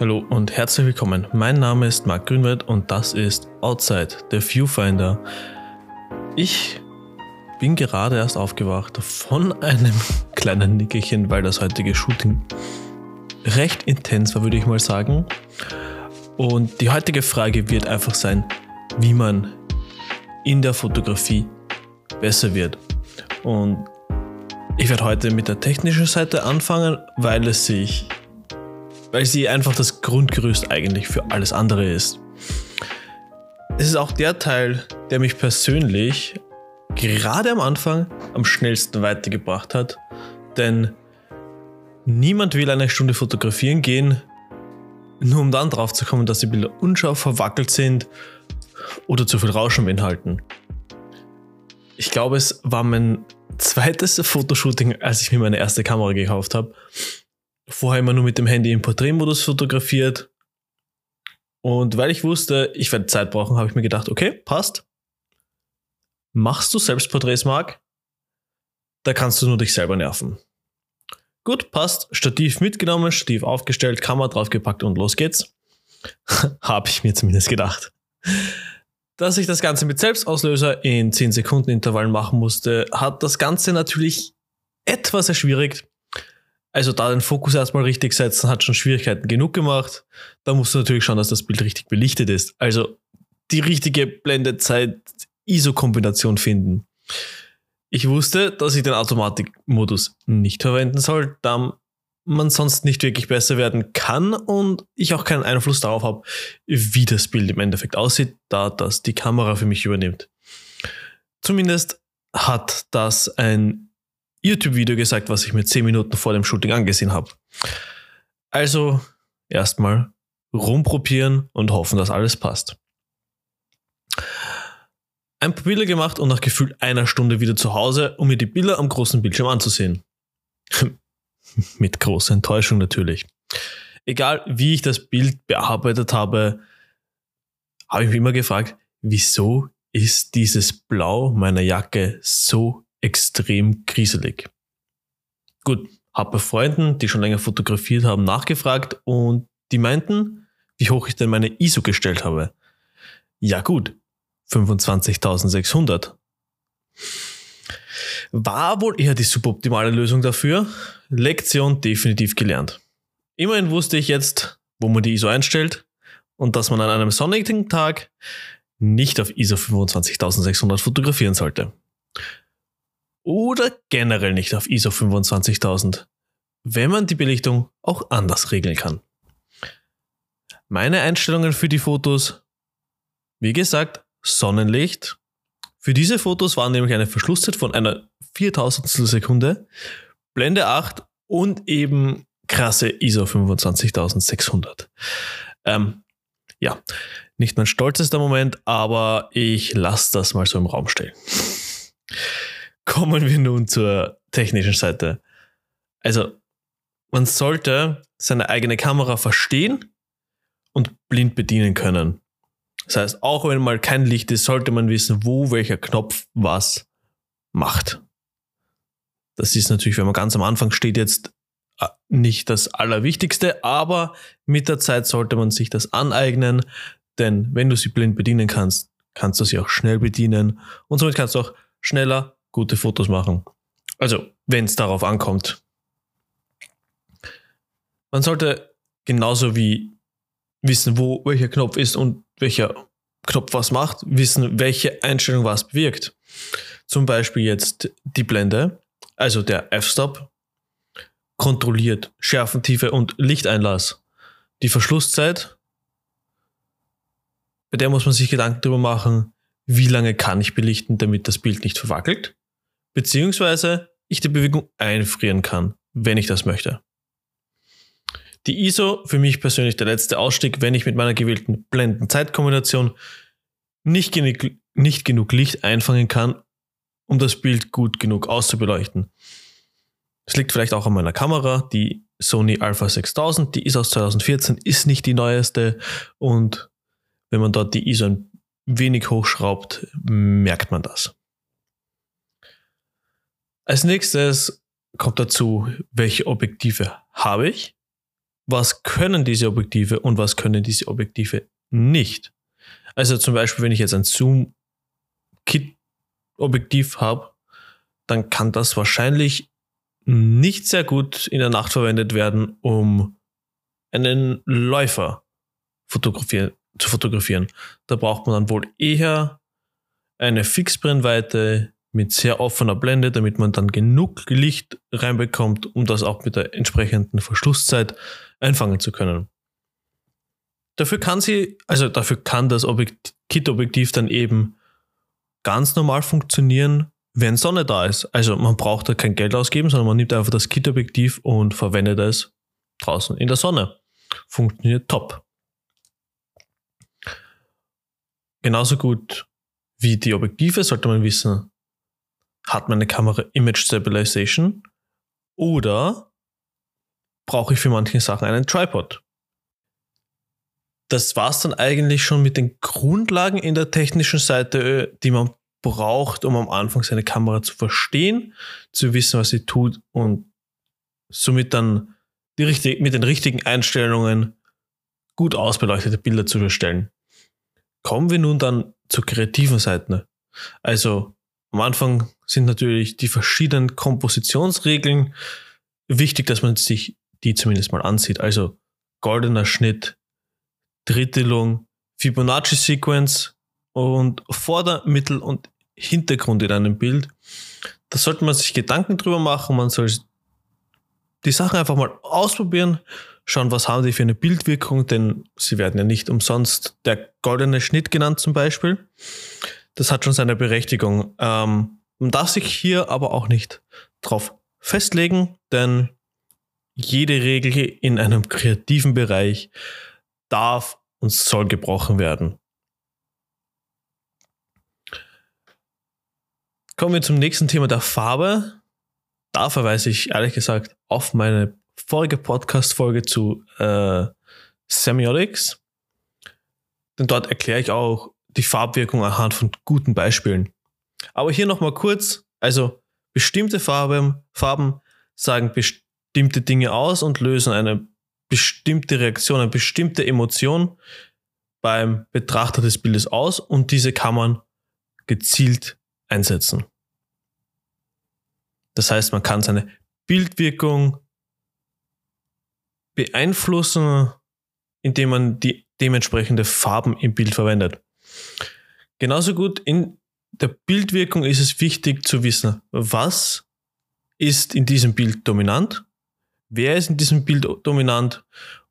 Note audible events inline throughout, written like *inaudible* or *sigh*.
Hallo und herzlich willkommen. Mein Name ist Marc Grünwald und das ist Outside, der Viewfinder. Ich bin gerade erst aufgewacht von einem *laughs* kleinen Nickerchen, weil das heutige Shooting recht intens war, würde ich mal sagen. Und die heutige Frage wird einfach sein, wie man in der Fotografie besser wird. Und ich werde heute mit der technischen Seite anfangen, weil es sich weil sie einfach das Grundgerüst eigentlich für alles andere ist. Es ist auch der Teil, der mich persönlich gerade am Anfang am schnellsten weitergebracht hat, denn niemand will eine Stunde fotografieren gehen, nur um dann drauf zu kommen, dass die Bilder unscharf verwackelt sind oder zu viel Rauschen beinhalten. Ich glaube, es war mein zweites Fotoshooting, als ich mir meine erste Kamera gekauft habe vorher immer nur mit dem Handy im Porträtmodus fotografiert. Und weil ich wusste, ich werde Zeit brauchen, habe ich mir gedacht, okay, passt. Machst du selbst Porträts, Marc? Da kannst du nur dich selber nerven. Gut, passt. Stativ mitgenommen, Stativ aufgestellt, Kamera draufgepackt und los geht's. *laughs* habe ich mir zumindest gedacht. Dass ich das Ganze mit Selbstauslöser in 10 Sekunden Intervallen machen musste, hat das Ganze natürlich etwas erschwierigt. Also da den Fokus erstmal richtig setzen, hat schon Schwierigkeiten genug gemacht. Da musst du natürlich schauen, dass das Bild richtig belichtet ist. Also die richtige Blendezeit-ISO-Kombination finden. Ich wusste, dass ich den Automatikmodus nicht verwenden soll, da man sonst nicht wirklich besser werden kann und ich auch keinen Einfluss darauf habe, wie das Bild im Endeffekt aussieht, da das die Kamera für mich übernimmt. Zumindest hat das ein YouTube-Video gesagt, was ich mir 10 Minuten vor dem Shooting angesehen habe. Also erstmal rumprobieren und hoffen, dass alles passt. Ein paar Bilder gemacht und nach gefühlt einer Stunde wieder zu Hause, um mir die Bilder am großen Bildschirm anzusehen. *laughs* Mit großer Enttäuschung natürlich. Egal wie ich das Bild bearbeitet habe, habe ich mich immer gefragt, wieso ist dieses Blau meiner Jacke so extrem kriselig. Gut, habe bei Freunden, die schon länger fotografiert haben, nachgefragt und die meinten, wie hoch ich denn meine ISO gestellt habe. Ja gut, 25.600. War wohl eher die suboptimale Lösung dafür. Lektion definitiv gelernt. Immerhin wusste ich jetzt, wo man die ISO einstellt und dass man an einem sonnigen Tag nicht auf ISO 25.600 fotografieren sollte oder generell nicht auf ISO 25000, wenn man die Belichtung auch anders regeln kann. Meine Einstellungen für die Fotos, wie gesagt, Sonnenlicht. Für diese Fotos waren nämlich eine Verschlusszeit von einer 4000 Sekunde, Blende 8 und eben krasse ISO 25600. Ähm, ja, nicht mein stolzester Moment, aber ich lasse das mal so im Raum stehen. Kommen wir nun zur technischen Seite. Also, man sollte seine eigene Kamera verstehen und blind bedienen können. Das heißt, auch wenn mal kein Licht ist, sollte man wissen, wo welcher Knopf was macht. Das ist natürlich, wenn man ganz am Anfang steht, jetzt äh, nicht das Allerwichtigste, aber mit der Zeit sollte man sich das aneignen, denn wenn du sie blind bedienen kannst, kannst du sie auch schnell bedienen und somit kannst du auch schneller gute Fotos machen. Also, wenn es darauf ankommt. Man sollte genauso wie wissen, wo welcher Knopf ist und welcher Knopf was macht, wissen, welche Einstellung was bewirkt. Zum Beispiel jetzt die Blende, also der F-Stop, kontrolliert Schärfentiefe und Lichteinlass. Die Verschlusszeit, bei der muss man sich Gedanken darüber machen, wie lange kann ich belichten, damit das Bild nicht verwackelt beziehungsweise ich die Bewegung einfrieren kann, wenn ich das möchte. Die ISO für mich persönlich der letzte Ausstieg, wenn ich mit meiner gewählten Blenden-Zeitkombination nicht, genug, nicht genug Licht einfangen kann, um das Bild gut genug auszubeleuchten. Das liegt vielleicht auch an meiner Kamera, die Sony Alpha 6000, die ist aus 2014, ist nicht die neueste und wenn man dort die ISO ein wenig hochschraubt, merkt man das. Als nächstes kommt dazu, welche Objektive habe ich was können diese Objektive und was können diese Objektive nicht. Also zum Beispiel, wenn ich jetzt ein Zoom-Kit-Objektiv habe, dann kann das wahrscheinlich nicht sehr gut in der Nacht verwendet werden, um einen Läufer fotografieren, zu fotografieren. Da braucht man dann wohl eher eine Fixbrennweite mit sehr offener Blende, damit man dann genug Licht reinbekommt, um das auch mit der entsprechenden Verschlusszeit einfangen zu können. Dafür kann sie, also dafür kann das Kit-Objektiv dann eben ganz normal funktionieren, wenn Sonne da ist. Also man braucht da kein Geld ausgeben, sondern man nimmt einfach das Kit-Objektiv und verwendet es draußen in der Sonne. Funktioniert top. Genauso gut wie die Objektive sollte man wissen, hat meine Kamera Image Stabilization oder brauche ich für manche Sachen einen Tripod. Das war es dann eigentlich schon mit den Grundlagen in der technischen Seite, die man braucht, um am Anfang seine Kamera zu verstehen, zu wissen, was sie tut und somit dann die richtig, mit den richtigen Einstellungen gut ausbeleuchtete Bilder zu erstellen. Kommen wir nun dann zur kreativen Seite. Also am Anfang sind natürlich die verschiedenen Kompositionsregeln wichtig, dass man sich die zumindest mal ansieht. Also goldener Schnitt, Drittelung, Fibonacci-Sequence und Vorder-, Mittel- und Hintergrund in einem Bild. Da sollte man sich Gedanken drüber machen. Man soll die Sachen einfach mal ausprobieren, schauen, was haben die für eine Bildwirkung, denn sie werden ja nicht umsonst der goldene Schnitt genannt zum Beispiel. Das hat schon seine Berechtigung. Ähm, man darf sich hier aber auch nicht drauf festlegen, denn jede Regel in einem kreativen Bereich darf und soll gebrochen werden. Kommen wir zum nächsten Thema der Farbe. Da verweise ich ehrlich gesagt auf meine vorige Podcast-Folge zu äh, Semiotics. Denn dort erkläre ich auch die Farbwirkung anhand von guten Beispielen. Aber hier nochmal kurz, also bestimmte Farben, Farben sagen bestimmte Dinge aus und lösen eine bestimmte Reaktion, eine bestimmte Emotion beim Betrachter des Bildes aus und diese kann man gezielt einsetzen. Das heißt, man kann seine Bildwirkung beeinflussen, indem man die dementsprechende Farben im Bild verwendet. Genauso gut in der Bildwirkung ist es wichtig zu wissen, was ist in diesem Bild dominant, wer ist in diesem Bild dominant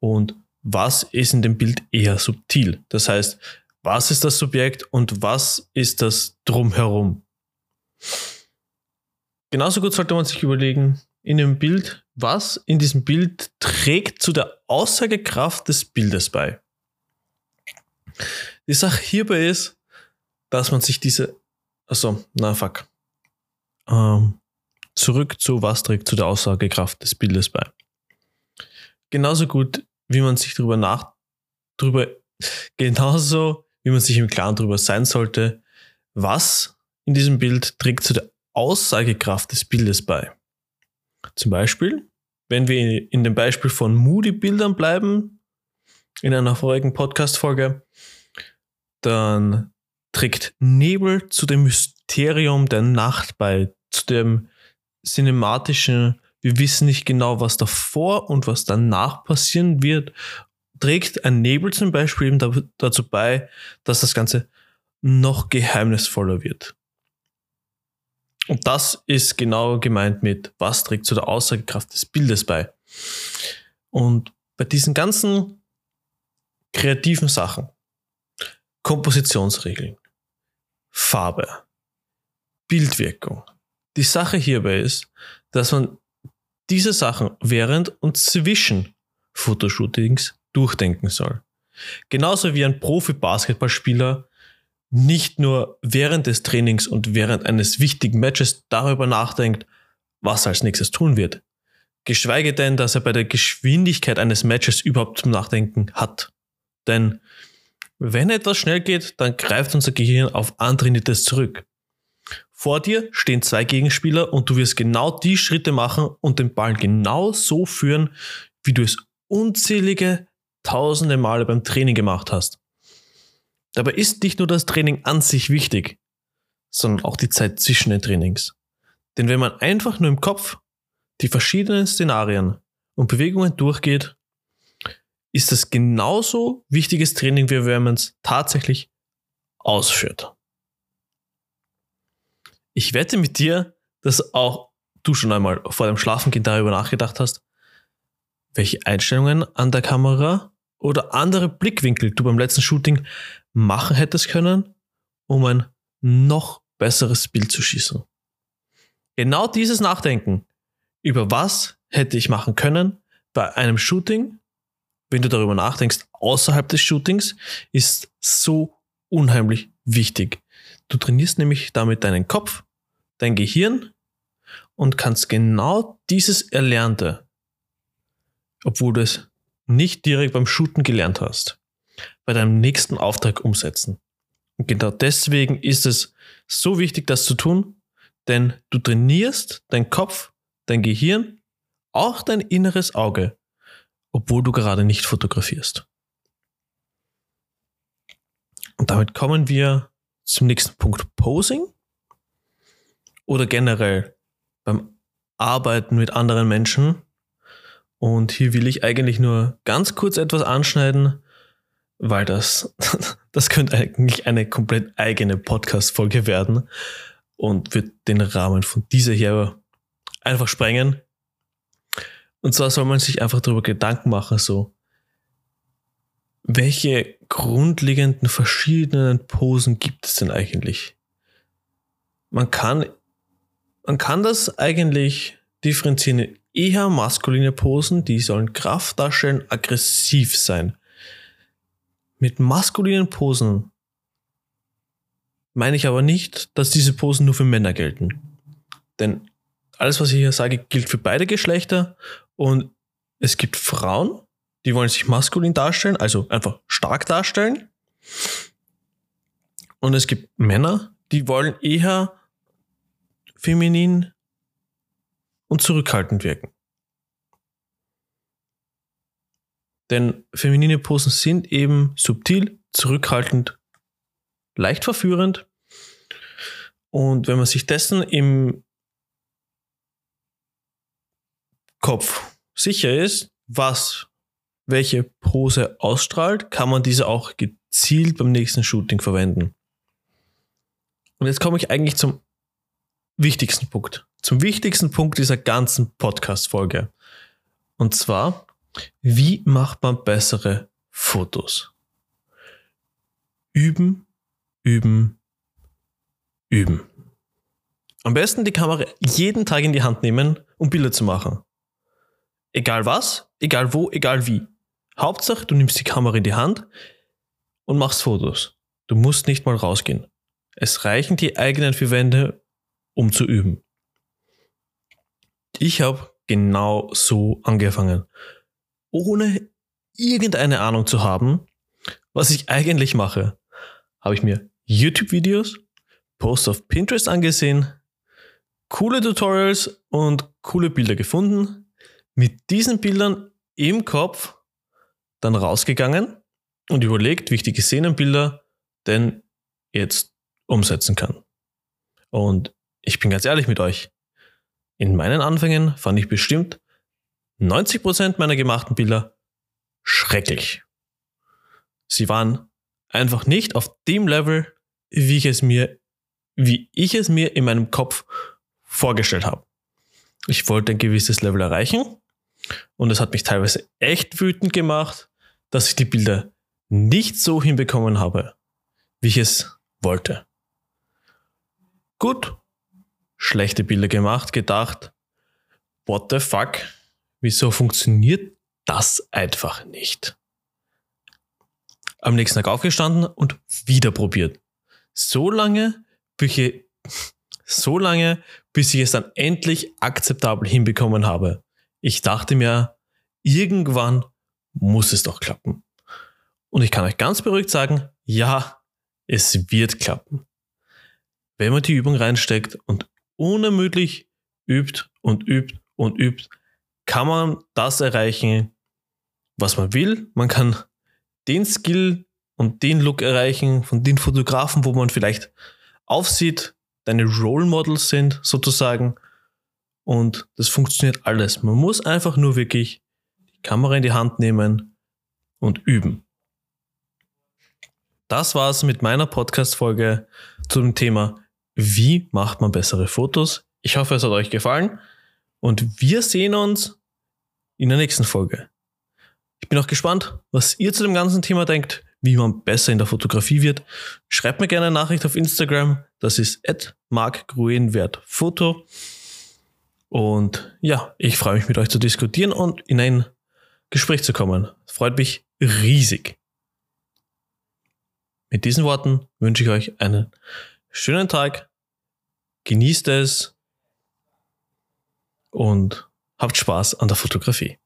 und was ist in dem Bild eher subtil. Das heißt, was ist das Subjekt und was ist das drumherum. Genauso gut sollte man sich überlegen, in dem Bild, was in diesem Bild trägt zu der Aussagekraft des Bildes bei. Die Sache hierbei ist, dass man sich diese, also, na fuck, ähm, zurück zu was trägt zu der Aussagekraft des Bildes bei. Genauso gut, wie man sich darüber nach, darüber, *laughs* genauso wie man sich im Klaren darüber sein sollte, was in diesem Bild trägt zu der Aussagekraft des Bildes bei. Zum Beispiel, wenn wir in dem Beispiel von Moody-Bildern bleiben, in einer vorigen Podcast-Folge, dann trägt Nebel zu dem Mysterium der Nacht bei, zu dem cinematischen, wir wissen nicht genau, was davor und was danach passieren wird, trägt ein Nebel zum Beispiel eben dazu bei, dass das Ganze noch geheimnisvoller wird. Und das ist genau gemeint mit, was trägt zu der Aussagekraft des Bildes bei. Und bei diesen ganzen kreativen Sachen, Kompositionsregeln, Farbe, Bildwirkung, die Sache hierbei ist, dass man diese Sachen während und zwischen Fotoshootings durchdenken soll. Genauso wie ein Profi-Basketballspieler nicht nur während des Trainings und während eines wichtigen Matches darüber nachdenkt, was er als nächstes tun wird. Geschweige denn, dass er bei der Geschwindigkeit eines Matches überhaupt zum Nachdenken hat. Denn wenn etwas schnell geht, dann greift unser Gehirn auf antrainiertes zurück. Vor dir stehen zwei Gegenspieler und du wirst genau die Schritte machen und den Ball genau so führen, wie du es unzählige tausende Male beim Training gemacht hast. Dabei ist nicht nur das Training an sich wichtig, sondern auch die Zeit zwischen den Trainings. Denn wenn man einfach nur im Kopf die verschiedenen Szenarien und Bewegungen durchgeht, ist das genauso wichtiges Training, wie wenn man es tatsächlich ausführt. Ich wette mit dir, dass auch du schon einmal vor dem Schlafengehen darüber nachgedacht hast, welche Einstellungen an der Kamera oder andere Blickwinkel du beim letzten Shooting machen hättest können, um ein noch besseres Bild zu schießen. Genau dieses Nachdenken über was hätte ich machen können bei einem Shooting, wenn du darüber nachdenkst, außerhalb des Shootings, ist so unheimlich wichtig. Du trainierst nämlich damit deinen Kopf, dein Gehirn und kannst genau dieses Erlernte, obwohl du es nicht direkt beim Shooten gelernt hast, bei deinem nächsten Auftrag umsetzen. Und genau deswegen ist es so wichtig, das zu tun, denn du trainierst dein Kopf, dein Gehirn, auch dein inneres Auge, obwohl du gerade nicht fotografierst. Und damit kommen wir zum nächsten Punkt Posing oder generell beim Arbeiten mit anderen Menschen. Und hier will ich eigentlich nur ganz kurz etwas anschneiden, weil das, *laughs* das könnte eigentlich eine komplett eigene Podcast-Folge werden und wird den Rahmen von dieser hier einfach sprengen. Und zwar soll man sich einfach darüber Gedanken machen, so, welche grundlegenden verschiedenen Posen gibt es denn eigentlich? Man kann, man kann das eigentlich differenzieren in eher maskuline Posen, die sollen Kraft darstellen, aggressiv sein. Mit maskulinen Posen meine ich aber nicht, dass diese Posen nur für Männer gelten. Denn alles, was ich hier sage, gilt für beide Geschlechter und es gibt Frauen, die wollen sich maskulin darstellen, also einfach stark darstellen. Und es gibt Männer, die wollen eher feminin und zurückhaltend wirken. Denn feminine Posen sind eben subtil, zurückhaltend, leicht verführend. Und wenn man sich dessen im Kopf sicher ist, was welche Pose ausstrahlt, kann man diese auch gezielt beim nächsten Shooting verwenden. Und jetzt komme ich eigentlich zum wichtigsten Punkt. Zum wichtigsten Punkt dieser ganzen Podcast-Folge. Und zwar, wie macht man bessere Fotos? Üben, üben, üben. Am besten die Kamera jeden Tag in die Hand nehmen, um Bilder zu machen. Egal was, egal wo, egal wie. Hauptsache, du nimmst die Kamera in die Hand und machst Fotos. Du musst nicht mal rausgehen. Es reichen die eigenen vier Wände, um zu üben. Ich habe genau so angefangen. Ohne irgendeine Ahnung zu haben, was ich eigentlich mache, habe ich mir YouTube-Videos, Posts auf Pinterest angesehen, coole Tutorials und coole Bilder gefunden, mit diesen Bildern im Kopf dann rausgegangen und überlegt, wie ich die gesehenen Bilder denn jetzt umsetzen kann. Und ich bin ganz ehrlich mit euch. In meinen Anfängen fand ich bestimmt 90% meiner gemachten Bilder schrecklich. Sie waren einfach nicht auf dem Level, wie ich es mir, wie ich es mir in meinem Kopf vorgestellt habe. Ich wollte ein gewisses Level erreichen und es hat mich teilweise echt wütend gemacht, dass ich die Bilder nicht so hinbekommen habe, wie ich es wollte. Gut, schlechte Bilder gemacht, gedacht, what the fuck, wieso funktioniert das einfach nicht? Am nächsten Tag aufgestanden und wieder probiert. So lange, bis ich, *laughs* so lange, bis ich es dann endlich akzeptabel hinbekommen habe. Ich dachte mir, irgendwann muss es doch klappen. Und ich kann euch ganz beruhigt sagen, ja, es wird klappen. Wenn man die Übung reinsteckt und unermüdlich übt und übt und übt, kann man das erreichen, was man will. Man kann den Skill und den Look erreichen von den Fotografen, wo man vielleicht aufsieht, deine Role Models sind sozusagen. Und das funktioniert alles. Man muss einfach nur wirklich die Kamera in die Hand nehmen und üben. Das war's mit meiner Podcast-Folge zum Thema, wie macht man bessere Fotos. Ich hoffe, es hat euch gefallen und wir sehen uns in der nächsten Folge. Ich bin auch gespannt, was ihr zu dem ganzen Thema denkt, wie man besser in der Fotografie wird. Schreibt mir gerne eine Nachricht auf Instagram. Das ist markgruenwertfoto. Und ja, ich freue mich mit euch zu diskutieren und in ein Gespräch zu kommen. Freut mich riesig. Mit diesen Worten wünsche ich euch einen schönen Tag. Genießt es und habt Spaß an der Fotografie.